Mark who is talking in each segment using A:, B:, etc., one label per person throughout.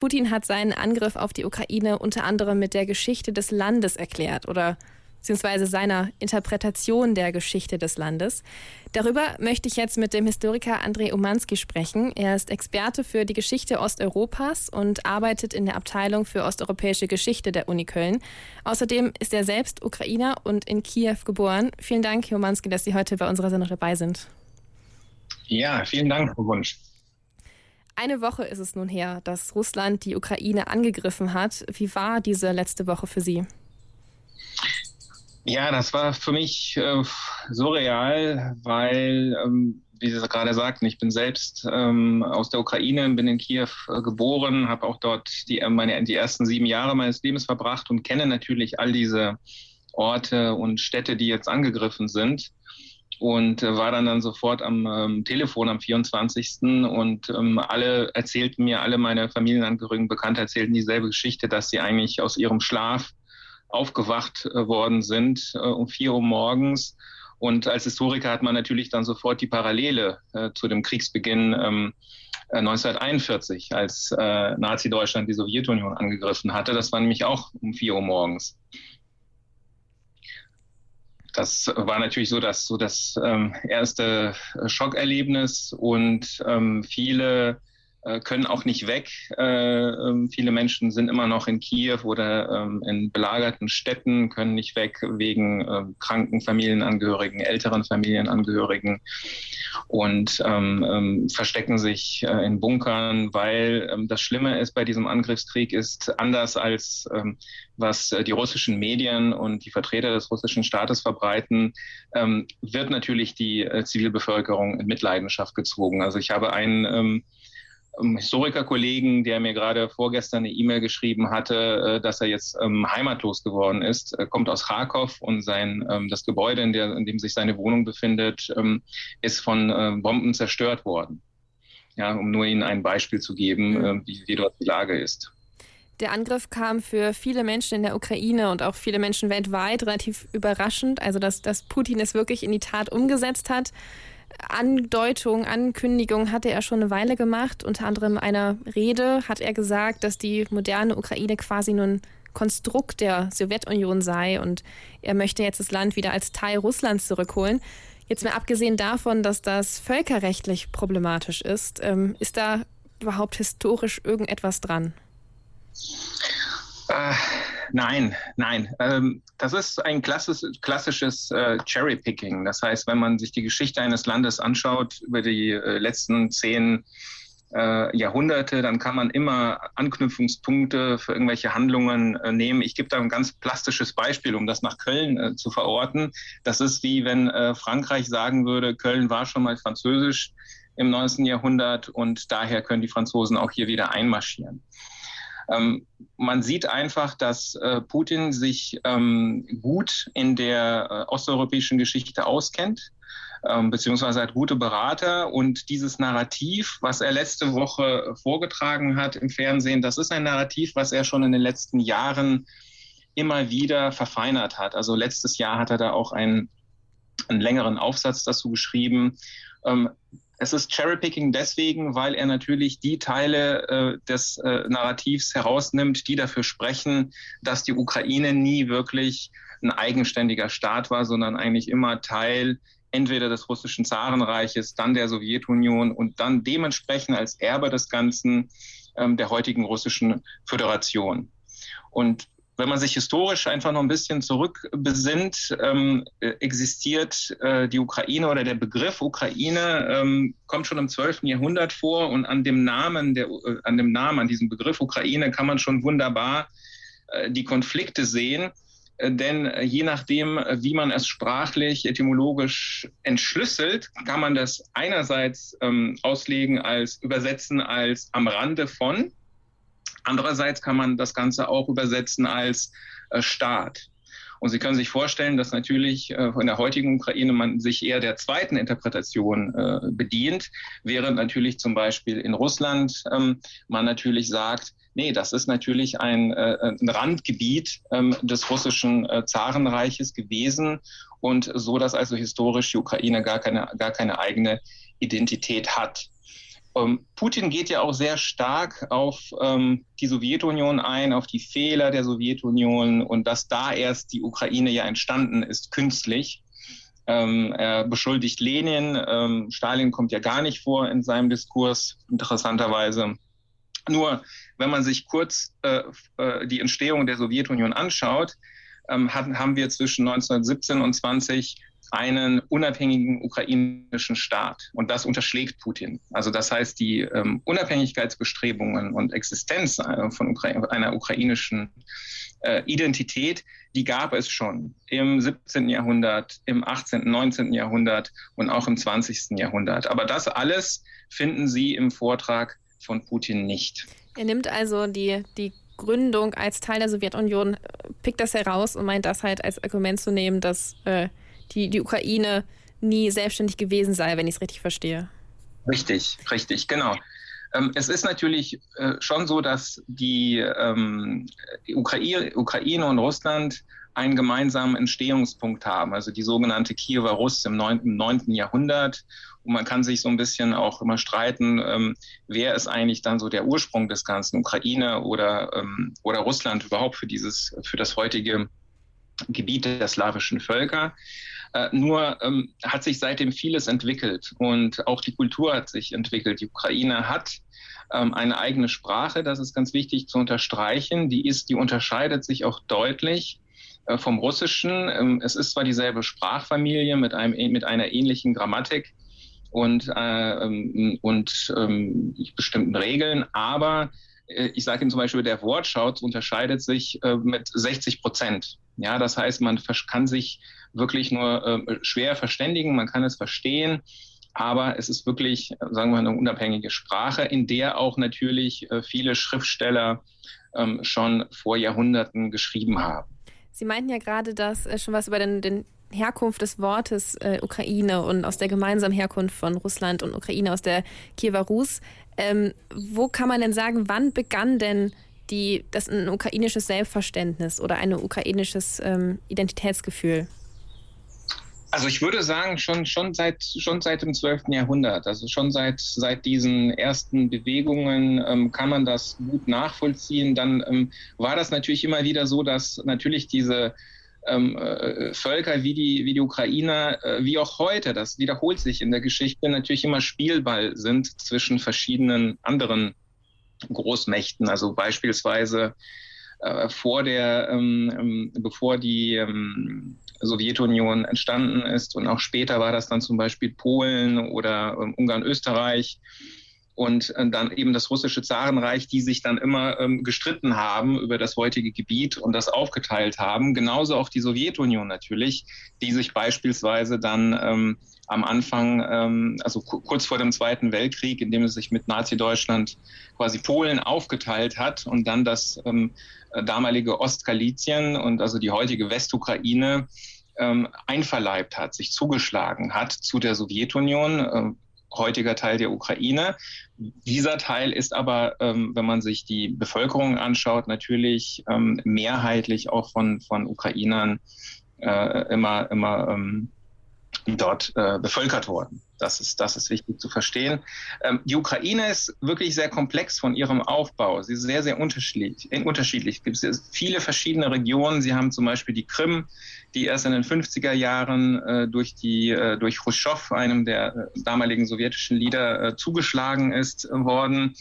A: Putin hat seinen Angriff auf die Ukraine unter anderem mit der Geschichte des Landes erklärt oder beziehungsweise seiner Interpretation der Geschichte des Landes. Darüber möchte ich jetzt mit dem Historiker Andrei Umanski sprechen. Er ist Experte für die Geschichte Osteuropas und arbeitet in der Abteilung für osteuropäische Geschichte der Uni Köln. Außerdem ist er selbst Ukrainer und in Kiew geboren. Vielen Dank, Herr Umanski, dass Sie heute bei unserer Sendung dabei sind.
B: Ja, vielen Dank, Frau Wunsch.
A: Eine Woche ist es nun her, dass Russland die Ukraine angegriffen hat. Wie war diese letzte Woche für Sie?
B: Ja, das war für mich äh, surreal, weil, ähm, wie Sie gerade sagten, ich bin selbst ähm, aus der Ukraine, bin in Kiew äh, geboren, habe auch dort die, äh, meine, die ersten sieben Jahre meines Lebens verbracht und kenne natürlich all diese Orte und Städte, die jetzt angegriffen sind. Und äh, war dann dann sofort am ähm, Telefon am 24. Und ähm, alle erzählten mir, alle meine Familienangehörigen, Bekannte erzählten dieselbe Geschichte, dass sie eigentlich aus ihrem Schlaf aufgewacht äh, worden sind äh, um vier Uhr morgens. Und als Historiker hat man natürlich dann sofort die Parallele äh, zu dem Kriegsbeginn ähm, 1941, als äh, Nazi-Deutschland die Sowjetunion angegriffen hatte. Das war nämlich auch um vier Uhr morgens. Das war natürlich so, dass so das ähm, erste Schockerlebnis und ähm, viele können auch nicht weg. Äh, ähm, viele Menschen sind immer noch in Kiew oder ähm, in belagerten Städten, können nicht weg wegen äh, kranken Familienangehörigen, älteren Familienangehörigen und ähm, ähm verstecken sich äh, in Bunkern, weil ähm, das Schlimme ist bei diesem Angriffskrieg ist anders als was die russischen Medien und die Vertreter des russischen Staates verbreiten, wird natürlich die äh, Zivilbevölkerung in Mitleidenschaft gezogen. Also ich habe einen Historikerkollegen, der mir gerade vorgestern eine E-Mail geschrieben hatte, äh, dass er jetzt ähm, heimatlos geworden ist, er kommt aus Kharkov und sein ähm, das Gebäude, in, der, in dem sich seine Wohnung befindet, ähm, ist von äh, Bomben zerstört worden. Ja, um nur Ihnen ein Beispiel zu geben, äh, wie, wie dort die Lage ist.
A: Der Angriff kam für viele Menschen in der Ukraine und auch viele Menschen weltweit relativ überraschend. Also, dass, dass Putin es wirklich in die Tat umgesetzt hat. Andeutung, Ankündigung hatte er schon eine Weile gemacht. Unter anderem einer Rede hat er gesagt, dass die moderne Ukraine quasi nur ein Konstrukt der Sowjetunion sei und er möchte jetzt das Land wieder als Teil Russlands zurückholen. Jetzt mal abgesehen davon, dass das völkerrechtlich problematisch ist, ähm, ist da überhaupt historisch irgendetwas dran?
B: Äh, nein, nein. Ähm, das ist ein klassisch, klassisches äh, Cherry-Picking. Das heißt, wenn man sich die Geschichte eines Landes anschaut über die äh, letzten zehn äh, Jahrhunderte, dann kann man immer Anknüpfungspunkte für irgendwelche Handlungen äh, nehmen. Ich gebe da ein ganz plastisches Beispiel, um das nach Köln zu verorten. Das ist wie wenn Frankreich sagen würde, Köln war schon mal französisch im 19. Jahrhundert und daher können die Franzosen auch hier wieder einmarschieren. Ähm, man sieht einfach, dass äh, Putin sich ähm, gut in der äh, osteuropäischen Geschichte auskennt, ähm, beziehungsweise hat gute Berater. Und dieses Narrativ, was er letzte Woche vorgetragen hat im Fernsehen, das ist ein Narrativ, was er schon in den letzten Jahren immer wieder verfeinert hat. Also letztes Jahr hat er da auch einen, einen längeren Aufsatz dazu geschrieben. Es ist Cherrypicking deswegen, weil er natürlich die Teile äh, des äh, Narrativs herausnimmt, die dafür sprechen, dass die Ukraine nie wirklich ein eigenständiger Staat war, sondern eigentlich immer Teil entweder des russischen Zarenreiches, dann der Sowjetunion und dann dementsprechend als Erbe des Ganzen ähm, der heutigen russischen Föderation. Und wenn man sich historisch einfach noch ein bisschen zurückbesinnt, ähm, äh, existiert äh, die Ukraine oder der Begriff Ukraine ähm, kommt schon im 12. Jahrhundert vor und an dem Namen, der, äh, an dem Namen, an diesem Begriff Ukraine kann man schon wunderbar äh, die Konflikte sehen. Äh, denn je nachdem, wie man es sprachlich, etymologisch entschlüsselt, kann man das einerseits ähm, auslegen als übersetzen als am Rande von, Andererseits kann man das Ganze auch übersetzen als äh, Staat. Und Sie können sich vorstellen, dass natürlich äh, in der heutigen Ukraine man sich eher der zweiten Interpretation äh, bedient, während natürlich zum Beispiel in Russland ähm, man natürlich sagt, nee, das ist natürlich ein, äh, ein Randgebiet ähm, des russischen äh, Zarenreiches gewesen und so, dass also historisch die Ukraine gar keine, gar keine eigene Identität hat. Ähm, Putin geht ja auch sehr stark auf ähm, die Sowjetunion ein, auf die Fehler der Sowjetunion und dass da erst die Ukraine ja entstanden ist, künstlich. Ähm, er beschuldigt Lenin. Ähm, Stalin kommt ja gar nicht vor in seinem Diskurs, interessanterweise. Nur, wenn man sich kurz äh, äh, die Entstehung der Sowjetunion anschaut, ähm, hatten, haben wir zwischen 1917 und 20 einen unabhängigen ukrainischen Staat. Und das unterschlägt Putin. Also das heißt, die ähm, Unabhängigkeitsbestrebungen und Existenz äh, von Ukra einer ukrainischen äh, Identität, die gab es schon im 17. Jahrhundert, im 18., 19. Jahrhundert und auch im 20. Jahrhundert. Aber das alles finden Sie im Vortrag von Putin nicht.
A: Er nimmt also die, die Gründung als Teil der Sowjetunion, äh, pickt das heraus und meint das halt als Argument zu nehmen, dass äh, die, die Ukraine nie selbstständig gewesen sei, wenn ich es richtig verstehe.
B: Richtig, richtig, genau. Ähm, es ist natürlich äh, schon so, dass die, ähm, Ukraine, Ukraine und Russland einen gemeinsamen Entstehungspunkt haben, also die sogenannte Kiewer Russ im 9. 9. Jahrhundert. Und man kann sich so ein bisschen auch immer streiten, ähm, wer ist eigentlich dann so der Ursprung des Ganzen, Ukraine oder, ähm, oder Russland überhaupt für dieses, für das heutige Gebiet der slawischen Völker. Äh, nur ähm, hat sich seitdem vieles entwickelt und auch die Kultur hat sich entwickelt. Die Ukraine hat ähm, eine eigene Sprache, das ist ganz wichtig zu unterstreichen. Die ist, die unterscheidet sich auch deutlich äh, vom Russischen. Ähm, es ist zwar dieselbe Sprachfamilie mit einem mit einer ähnlichen Grammatik und äh, ähm, und ähm, bestimmten Regeln, aber äh, ich sage Ihnen zum Beispiel, der Wortschatz unterscheidet sich äh, mit 60 Prozent. Ja, das heißt, man kann sich wirklich nur äh, schwer verständigen, man kann es verstehen, aber es ist wirklich, sagen wir, eine unabhängige Sprache, in der auch natürlich äh, viele Schriftsteller ähm, schon vor Jahrhunderten geschrieben haben.
A: Sie meinten ja gerade, dass äh, schon was über den, den Herkunft des Wortes äh, Ukraine und aus der gemeinsamen Herkunft von Russland und Ukraine aus der Kiewer Rus. Ähm, wo kann man denn sagen, wann begann denn die, das ein ukrainisches Selbstverständnis oder ein ukrainisches ähm, Identitätsgefühl?
B: Also ich würde sagen, schon, schon, seit, schon seit dem 12. Jahrhundert, also schon seit, seit diesen ersten Bewegungen ähm, kann man das gut nachvollziehen. Dann ähm, war das natürlich immer wieder so, dass natürlich diese ähm, äh, Völker wie die, wie die Ukrainer, äh, wie auch heute, das wiederholt sich in der Geschichte, natürlich immer Spielball sind zwischen verschiedenen anderen Großmächten. Also beispielsweise äh, vor der, ähm, ähm, bevor die ähm, Sowjetunion entstanden ist und auch später war das dann zum Beispiel Polen oder ähm, Ungarn, Österreich und äh, dann eben das russische Zarenreich, die sich dann immer ähm, gestritten haben über das heutige Gebiet und das aufgeteilt haben. Genauso auch die Sowjetunion natürlich, die sich beispielsweise dann ähm, am Anfang, ähm, also kurz vor dem Zweiten Weltkrieg, in dem es sich mit Nazi-Deutschland quasi Polen aufgeteilt hat und dann das ähm, damalige Ostgalizien und also die heutige Westukraine ähm, einverleibt hat, sich zugeschlagen hat zu der Sowjetunion, äh, heutiger Teil der Ukraine. Dieser Teil ist aber, ähm, wenn man sich die Bevölkerung anschaut, natürlich ähm, mehrheitlich auch von, von Ukrainern äh, immer, immer ähm, dort äh, bevölkert worden. Das ist, das ist wichtig zu verstehen. Ähm, die Ukraine ist wirklich sehr komplex von ihrem Aufbau. Sie ist sehr, sehr unterschiedlich. unterschiedlich. Es gibt viele verschiedene Regionen. Sie haben zum Beispiel die Krim, die erst in den 50er Jahren äh, durch, die, äh, durch Khrushchev, einem der äh, damaligen sowjetischen Leader, äh, zugeschlagen ist worden,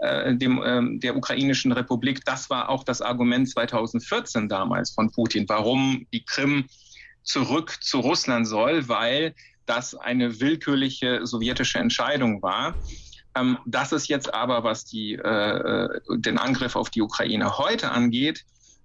B: äh, dem, ähm, der ukrainischen Republik. Das war auch das Argument 2014 damals von Putin, warum die Krim zurück zu Russland soll, weil das eine willkürliche sowjetische Entscheidung war. Ähm, das ist jetzt aber, was die, äh, den Angriff auf die Ukraine heute angeht,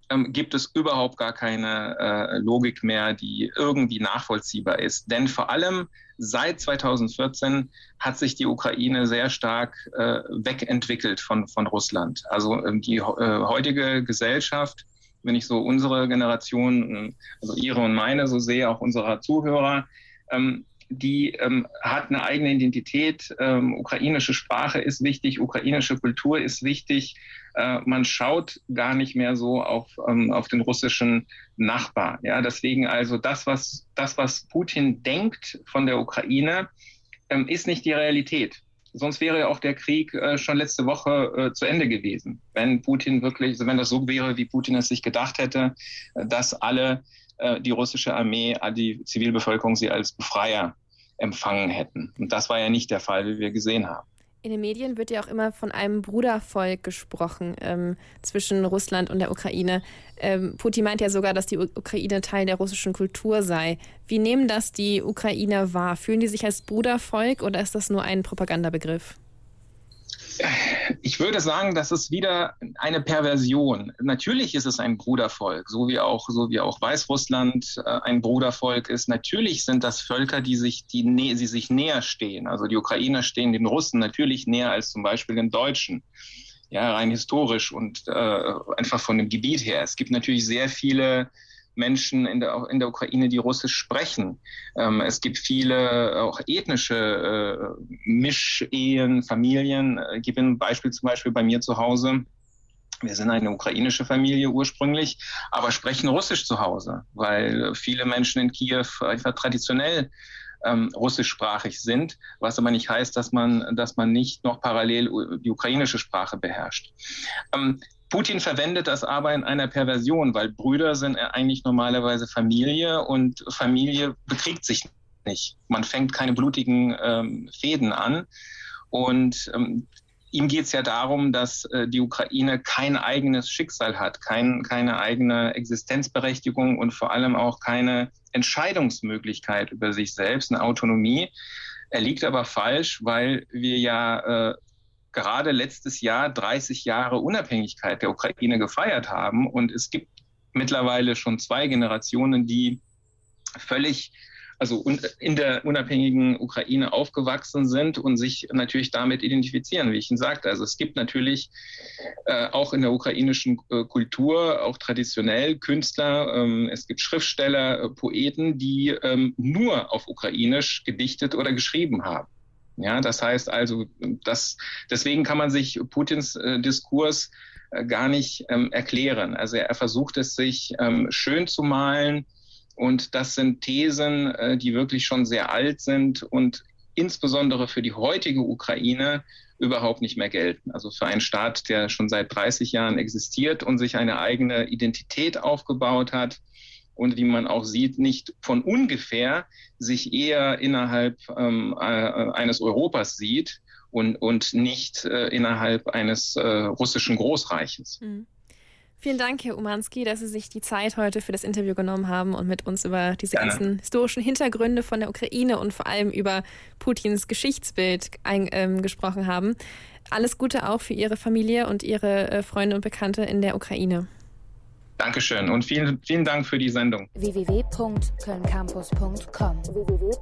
B: ähm, gibt es überhaupt gar keine äh, Logik mehr, die irgendwie nachvollziehbar ist. Denn vor allem seit 2014 hat sich die Ukraine sehr stark äh, wegentwickelt von, von Russland. Also ähm, die äh, heutige Gesellschaft wenn ich so unsere Generation, also Ihre und meine so sehe, auch unserer Zuhörer, ähm, die ähm, hat eine eigene Identität. Ähm, ukrainische Sprache ist wichtig, ukrainische Kultur ist wichtig. Äh, man schaut gar nicht mehr so auf, ähm, auf den russischen Nachbar. Ja, deswegen also das, was, das, was Putin denkt von der Ukraine, ähm, ist nicht die Realität sonst wäre ja auch der Krieg äh, schon letzte Woche äh, zu Ende gewesen. Wenn Putin wirklich, also wenn das so wäre, wie Putin es sich gedacht hätte, äh, dass alle äh, die russische Armee, die Zivilbevölkerung sie als Befreier empfangen hätten. Und das war ja nicht der Fall, wie wir gesehen haben.
A: In den Medien wird ja auch immer von einem Brudervolk gesprochen ähm, zwischen Russland und der Ukraine. Ähm, Putin meint ja sogar, dass die Ukraine Teil der russischen Kultur sei. Wie nehmen das die Ukrainer wahr? Fühlen die sich als Brudervolk oder ist das nur ein Propagandabegriff?
B: Ich würde sagen, das ist wieder eine Perversion. Natürlich ist es ein Brudervolk, so wie auch, so wie auch Weißrussland äh, ein Brudervolk ist. Natürlich sind das Völker, die sich, die, die sich näher stehen. Also die Ukrainer stehen den Russen natürlich näher als zum Beispiel den Deutschen. Ja, rein historisch und äh, einfach von dem Gebiet her. Es gibt natürlich sehr viele Menschen in der, in der Ukraine, die Russisch sprechen. Ähm, es gibt viele auch ethnische äh, Mischehen, Familien. Ich gebe ein Beispiel zum Beispiel bei mir zu Hause. Wir sind eine ukrainische Familie ursprünglich, aber sprechen Russisch zu Hause, weil viele Menschen in Kiew einfach traditionell ähm, russischsprachig sind, was aber nicht heißt, dass man, dass man nicht noch parallel die ukrainische Sprache beherrscht. Ähm, Putin verwendet das aber in einer Perversion, weil Brüder sind eigentlich normalerweise Familie und Familie bekriegt sich nicht. Man fängt keine blutigen ähm, Fäden an. Und ähm, ihm geht es ja darum, dass äh, die Ukraine kein eigenes Schicksal hat, kein, keine eigene Existenzberechtigung und vor allem auch keine Entscheidungsmöglichkeit über sich selbst, eine Autonomie. Er liegt aber falsch, weil wir ja äh, gerade letztes Jahr 30 Jahre Unabhängigkeit der Ukraine gefeiert haben. Und es gibt mittlerweile schon zwei Generationen, die völlig also in der unabhängigen Ukraine aufgewachsen sind und sich natürlich damit identifizieren, wie ich Ihnen sagte. Also es gibt natürlich äh, auch in der ukrainischen äh, Kultur, auch traditionell Künstler, ähm, es gibt Schriftsteller, äh, Poeten, die ähm, nur auf Ukrainisch gedichtet oder geschrieben haben. Ja, das heißt also, das, deswegen kann man sich Putins äh, Diskurs äh, gar nicht ähm, erklären. Also er, er, versucht es sich ähm, schön zu malen und das sind Thesen, äh, die wirklich schon sehr alt sind und insbesondere für die heutige Ukraine überhaupt nicht mehr gelten. Also für einen Staat, der schon seit 30 Jahren existiert und sich eine eigene Identität aufgebaut hat, und wie man auch sieht, nicht von ungefähr sich eher innerhalb ähm, äh, eines Europas sieht und, und nicht äh, innerhalb eines äh, russischen Großreiches. Mhm.
A: Vielen Dank, Herr Umanski, dass Sie sich die Zeit heute für das Interview genommen haben und mit uns über diese Gerne. ganzen historischen Hintergründe von der Ukraine und vor allem über Putins Geschichtsbild ein, ähm, gesprochen haben. Alles Gute auch für Ihre Familie und Ihre äh, Freunde und Bekannte in der Ukraine.
B: Dankeschön und vielen, vielen Dank für die Sendung.
C: www.kölncampus.com www